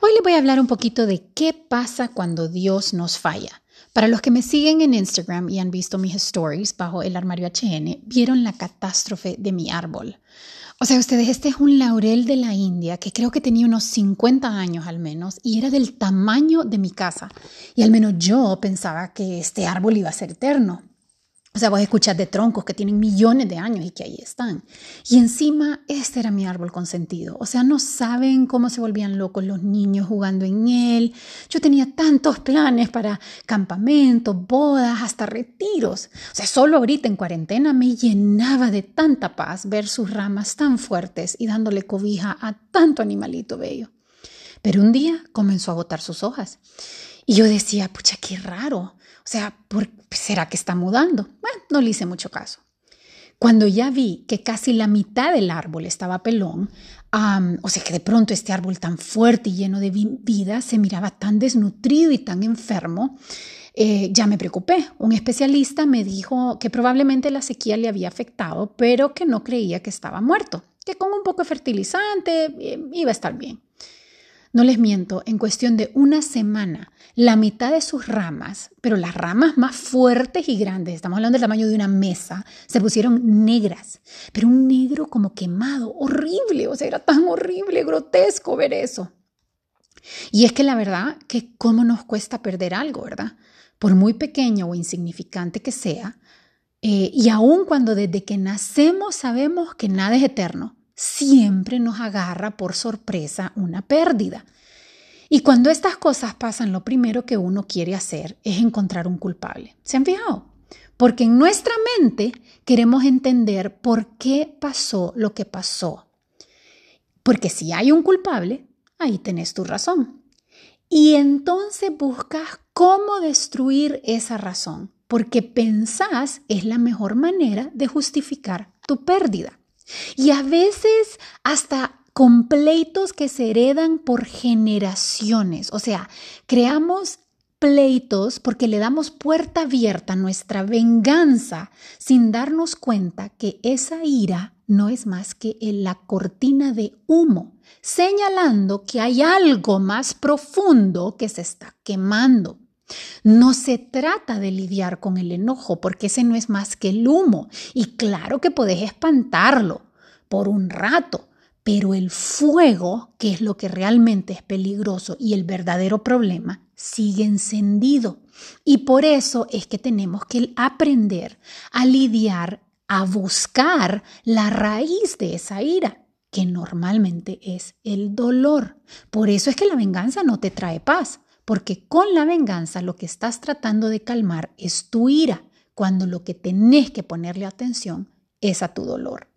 Hoy les voy a hablar un poquito de qué pasa cuando Dios nos falla. Para los que me siguen en Instagram y han visto mis stories bajo el armario HN, vieron la catástrofe de mi árbol. O sea, ustedes, este es un laurel de la India que creo que tenía unos 50 años al menos y era del tamaño de mi casa. Y al menos yo pensaba que este árbol iba a ser eterno. O sea, vos escuchas de troncos que tienen millones de años y que ahí están. Y encima, este era mi árbol consentido. O sea, no saben cómo se volvían locos los niños jugando en él. Yo tenía tantos planes para campamentos, bodas, hasta retiros. O sea, solo ahorita en cuarentena me llenaba de tanta paz ver sus ramas tan fuertes y dándole cobija a tanto animalito bello. Pero un día comenzó a botar sus hojas. Y yo decía, pucha, qué raro. O sea, ¿será que está mudando? Bueno, no le hice mucho caso. Cuando ya vi que casi la mitad del árbol estaba pelón, o sea que de pronto este árbol tan fuerte y lleno de vida se miraba tan desnutrido y tan enfermo, eh, ya me preocupé. Un especialista me dijo que probablemente la sequía le había afectado, pero que no creía que estaba muerto, que con un poco de fertilizante eh, iba a estar bien. No les miento, en cuestión de una semana, la mitad de sus ramas, pero las ramas más fuertes y grandes, estamos hablando del tamaño de una mesa, se pusieron negras, pero un negro como quemado, horrible, o sea, era tan horrible, grotesco ver eso. Y es que la verdad que cómo nos cuesta perder algo, ¿verdad? Por muy pequeño o insignificante que sea, eh, y aun cuando desde que nacemos sabemos que nada es eterno, siempre nos agarra por sorpresa una pérdida. Y cuando estas cosas pasan, lo primero que uno quiere hacer es encontrar un culpable. ¿Se han fijado? Porque en nuestra mente queremos entender por qué pasó lo que pasó. Porque si hay un culpable, ahí tenés tu razón. Y entonces buscas cómo destruir esa razón, porque pensás es la mejor manera de justificar tu pérdida. Y a veces hasta con pleitos que se heredan por generaciones. O sea, creamos pleitos porque le damos puerta abierta a nuestra venganza sin darnos cuenta que esa ira no es más que la cortina de humo, señalando que hay algo más profundo que se está quemando. No se trata de lidiar con el enojo, porque ese no es más que el humo. Y claro que podés espantarlo por un rato, pero el fuego, que es lo que realmente es peligroso y el verdadero problema, sigue encendido. Y por eso es que tenemos que aprender a lidiar, a buscar la raíz de esa ira que normalmente es el dolor. Por eso es que la venganza no te trae paz, porque con la venganza lo que estás tratando de calmar es tu ira, cuando lo que tenés que ponerle atención es a tu dolor.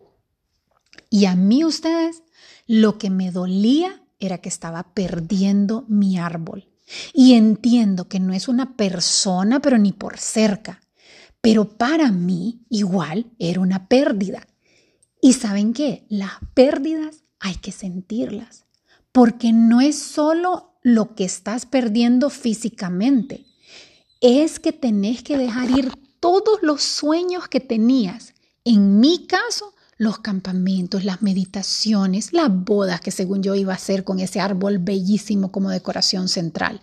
Y a mí ustedes, lo que me dolía era que estaba perdiendo mi árbol. Y entiendo que no es una persona, pero ni por cerca. Pero para mí igual era una pérdida. Y saben qué, las pérdidas hay que sentirlas, porque no es solo lo que estás perdiendo físicamente. Es que tenés que dejar ir todos los sueños que tenías. En mi caso, los campamentos, las meditaciones, las bodas que según yo iba a hacer con ese árbol bellísimo como decoración central.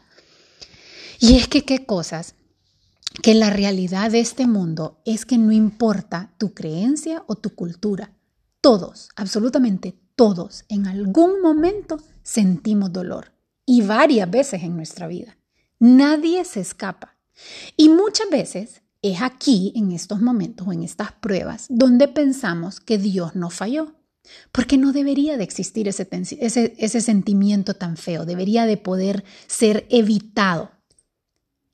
Y es que qué cosas, que la realidad de este mundo es que no importa tu creencia o tu cultura, todos, absolutamente todos, en algún momento sentimos dolor y varias veces en nuestra vida. Nadie se escapa. Y muchas veces es aquí, en estos momentos o en estas pruebas, donde pensamos que Dios no falló. Porque no debería de existir ese, sentimiento tan feo, debería de poder ser evitado.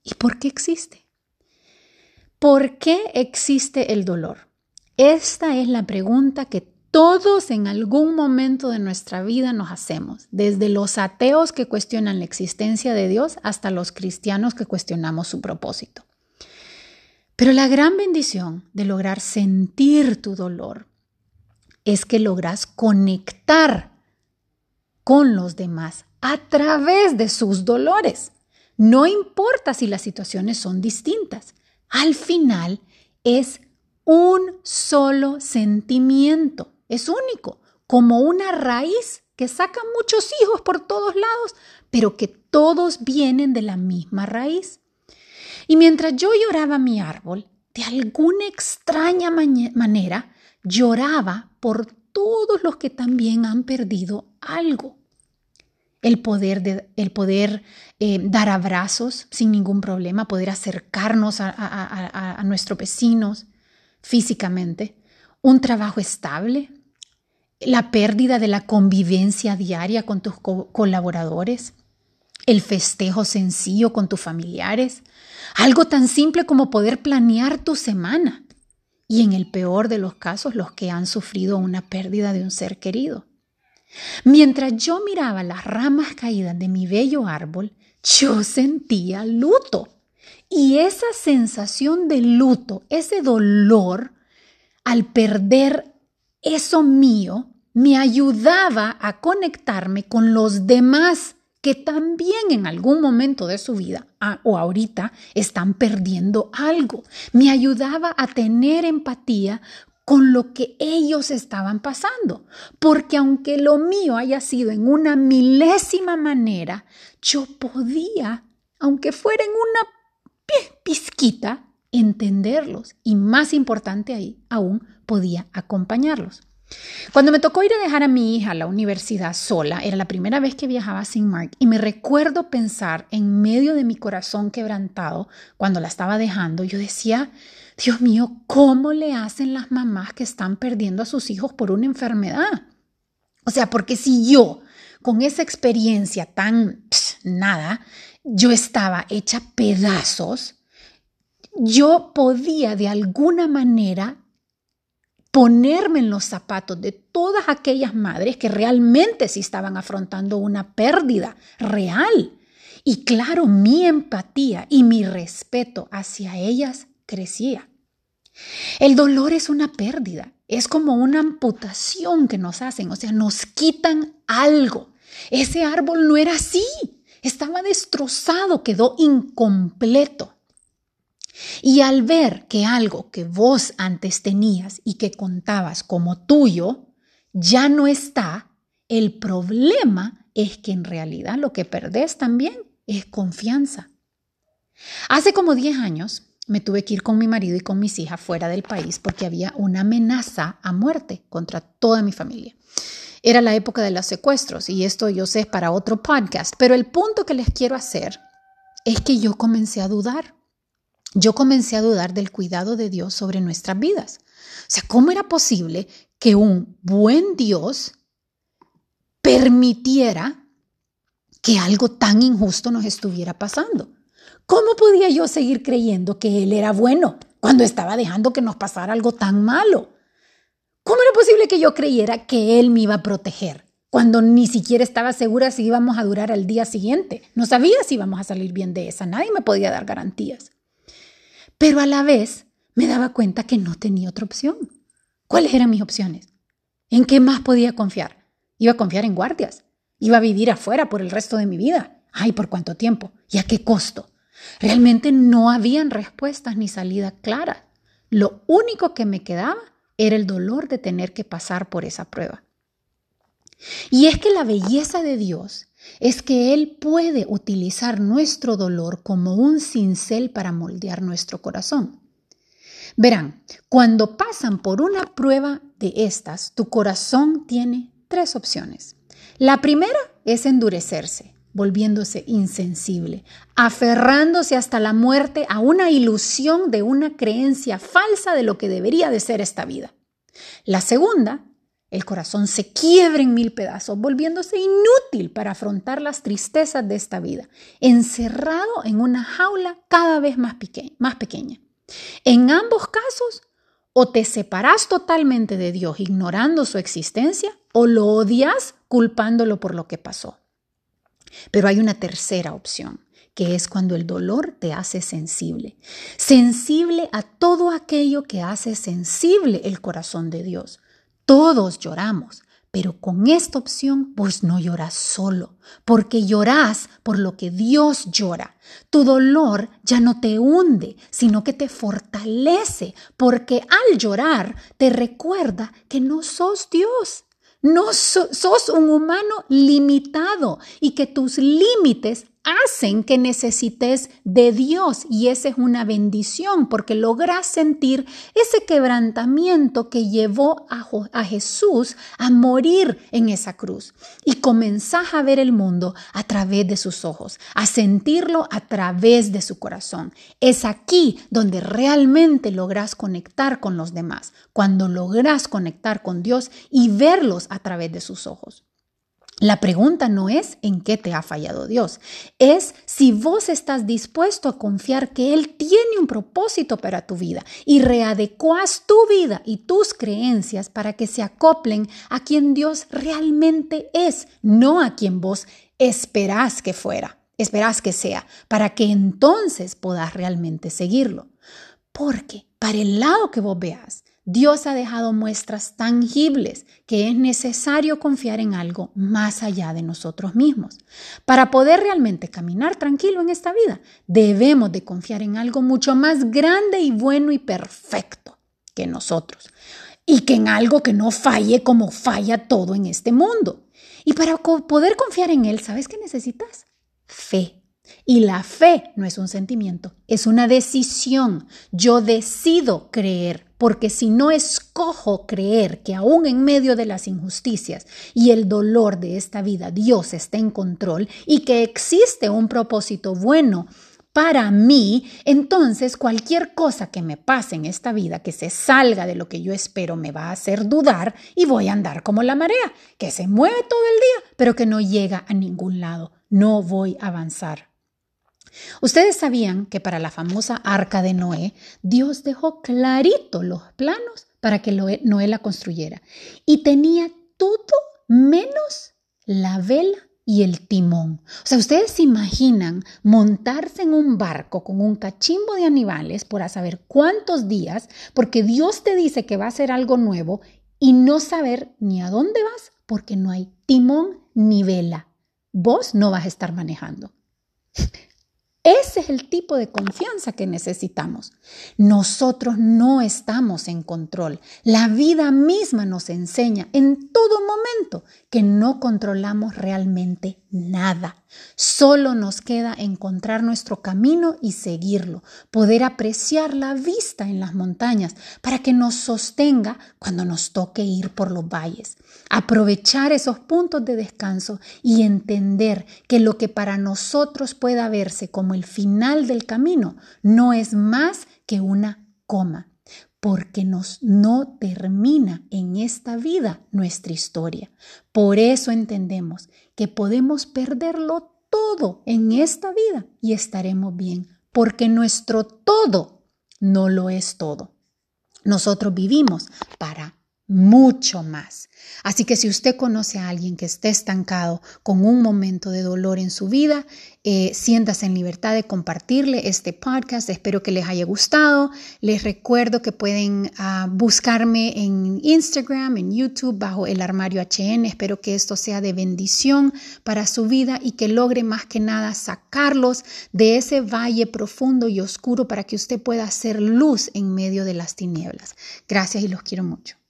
¿Y por qué existe? ¿Por qué existe el dolor? Esta es la pregunta que todos en algún momento de nuestra vida nos hacemos, desde los ateos que cuestionan la existencia de Dios hasta los cristianos que cuestionamos su propósito. Pero la gran bendición de lograr sentir tu dolor es que logras conectar con los demás a través de sus dolores. No importa si las situaciones son distintas. Al final es un solo sentimiento es único, como una raíz que sacan muchos hijos por todos lados, pero que todos vienen de la misma raíz. Y mientras yo lloraba mi árbol, de alguna extraña manera, lloraba por todos los que también han perdido algo. El poder, de, el poder eh, dar abrazos sin ningún problema, poder acercarnos a, a nuestros vecinos físicamente, un trabajo estable, la pérdida de la convivencia diaria con tus colaboradores, el festejo sencillo con tus familiares, algo tan simple como poder planear tu semana y en el peor de los casos los que han sufrido una pérdida de un ser querido. Mientras yo miraba las ramas caídas de mi bello árbol, yo sentía luto. Y esa sensación de luto, ese dolor al perder eso mío, me ayudaba a conectarme con los demás que también en algún momento de su vida o ahorita están perdiendo algo. Me ayudaba a tener empatía con lo que ellos estaban pasando, porque aunque lo mío haya sido en una milésima manera, yo podía, aunque fuera en una pizquita, entenderlos y más importante ahí aún, podía acompañarlos. Cuando me tocó ir a dejar a mi hija a la universidad sola, era la primera vez que viajaba sin Mark y me recuerdo pensar en medio de mi corazón quebrantado cuando la estaba dejando, yo decía, Dios mío, ¿cómo le hacen las mamás que están perdiendo a sus hijos por una enfermedad? O sea, porque si yo, con esa experiencia tan nada, yo estaba hecha pedazos, yo podía de alguna manera ponerme en los zapatos de todas aquellas madres que realmente sí estaban afrontando una pérdida real. Y claro, mi empatía y mi respeto hacia ellas crecía. El dolor es una pérdida, es como una amputación que nos hacen, o sea, nos quitan algo. Ese árbol no era así, estaba destrozado, quedó incompleto. Y al ver que algo que vos antes tenías y que contabas como tuyo ya no está, el problema es que en realidad lo que perdés también es confianza. Hace como 10 años me tuve que ir con mi marido y con mis hijas fuera del país porque había una amenaza a muerte contra toda mi familia. Era la época de los secuestros y esto yo sé para otro podcast, pero el punto que les quiero hacer es que yo comencé a dudar yo comencé a dudar del cuidado de Dios sobre nuestras vidas. O sea, ¿cómo era posible que un buen Dios permitiera que algo tan injusto nos estuviera pasando? ¿Cómo podía yo seguir creyendo que Él era bueno cuando estaba dejando que nos pasara algo tan malo? ¿Cómo era posible que yo creyera que Él me iba a proteger cuando ni siquiera estaba segura si íbamos a durar al día siguiente? No sabía si íbamos a salir bien de esa, nadie me podía dar garantías. Pero a la vez me daba cuenta que no tenía otra opción. ¿Cuáles eran mis opciones? ¿En qué más podía confiar? Iba a confiar en guardias. Iba a vivir afuera por el resto de mi vida. Ay, ¿por cuánto tiempo? ¿Y a qué costo? Realmente no habían respuestas ni salida clara. Lo único que me quedaba era el dolor de tener que pasar por esa prueba. Y es que la belleza de Dios es que Él puede utilizar nuestro dolor como un cincel para moldear nuestro corazón. Verán, cuando pasan por una prueba de estas, tu corazón tiene tres opciones. La primera es endurecerse, volviéndose insensible, aferrándose hasta la muerte a una ilusión de una creencia falsa de lo que debería de ser esta vida. La segunda el corazón se quiebra en mil pedazos, volviéndose inútil para afrontar las tristezas de esta vida, encerrado en una jaula cada vez más, más pequeña. En ambos casos, o te separas totalmente de Dios ignorando su existencia, o lo odias culpándolo por lo que pasó. Pero hay una tercera opción, que es cuando el dolor te hace sensible, sensible a todo aquello que hace sensible el corazón de Dios. Todos lloramos, pero con esta opción vos no lloras solo, porque llorás por lo que Dios llora. Tu dolor ya no te hunde, sino que te fortalece, porque al llorar te recuerda que no sos Dios. No sos un humano limitado y que tus límites hacen que necesites de Dios y esa es una bendición porque logras sentir ese quebrantamiento que llevó a, Jesús a morir en esa cruz y comenzás a ver el mundo a través de sus ojos, a sentirlo a través de su corazón. Es aquí donde realmente logras conectar con los demás, cuando logras conectar con Dios y verlos a través de sus ojos. La pregunta no es en qué te ha fallado Dios, es si vos estás dispuesto a confiar que Él tiene un propósito para tu vida y readecuas tu vida y tus creencias para que se acoplen a quien Dios realmente es, no a quien vos esperás que fuera, esperás que sea, para que entonces puedas realmente seguirlo. Porque para el lado que vos veas, Dios ha dejado muestras tangibles que es necesario confiar en algo más allá de nosotros mismos. Para poder realmente caminar tranquilo en esta vida, debemos de confiar en algo mucho más grande y bueno y perfecto que nosotros. Y que en algo que no falle como falla todo en este mundo. Y para poder confiar en Él, ¿sabes qué necesitas? Fe. Y la fe no es un sentimiento, es una decisión. Yo decido creer, porque si no escojo creer que aún en medio de las injusticias y el dolor de esta vida Dios está en control y que existe un propósito bueno para mí, entonces cualquier cosa que me pase en esta vida que se salga de lo que yo espero me va a hacer dudar y voy a andar como la marea, que se mueve todo el día, pero que no llega a ningún lado. No voy a avanzar. Ustedes sabían que para la famosa arca de Noé, Dios dejó clarito los planos para que Noé la construyera y tenía todo menos la vela y el timón. O sea, ustedes se imaginan montarse en un barco con un cachimbo de animales por a saber cuántos días, porque Dios te dice que va a hacer algo nuevo y no saber ni a dónde vas porque no hay timón ni vela. Vos no vas a estar manejando. Ese es el tipo de confianza que necesitamos. Nosotros no estamos en control. La vida misma nos enseña en todo momento que no controlamos realmente nada. Solo nos queda encontrar nuestro camino y seguirlo, poder apreciar la vista en las montañas para que nos sostenga cuando nos toque ir por los valles, aprovechar esos puntos de descanso y entender que lo que para nosotros pueda verse como el final del camino no es más que una coma porque nos no termina en esta vida nuestra historia. Por eso entendemos que podemos perderlo todo en esta vida y estaremos bien, porque nuestro todo no lo es todo. Nosotros vivimos para mucho más. Así que si usted conoce a alguien que esté estancado con un momento de dolor en su vida, eh, siéntase en libertad de compartirle este podcast. Espero que les haya gustado. Les recuerdo que pueden ah, buscarme en Instagram, en YouTube, bajo el armario HN. Espero que esto sea de bendición para su vida y que logre más que nada sacarlos de ese valle profundo y oscuro para que usted pueda hacer luz en medio de las tinieblas. Gracias y los quiero mucho.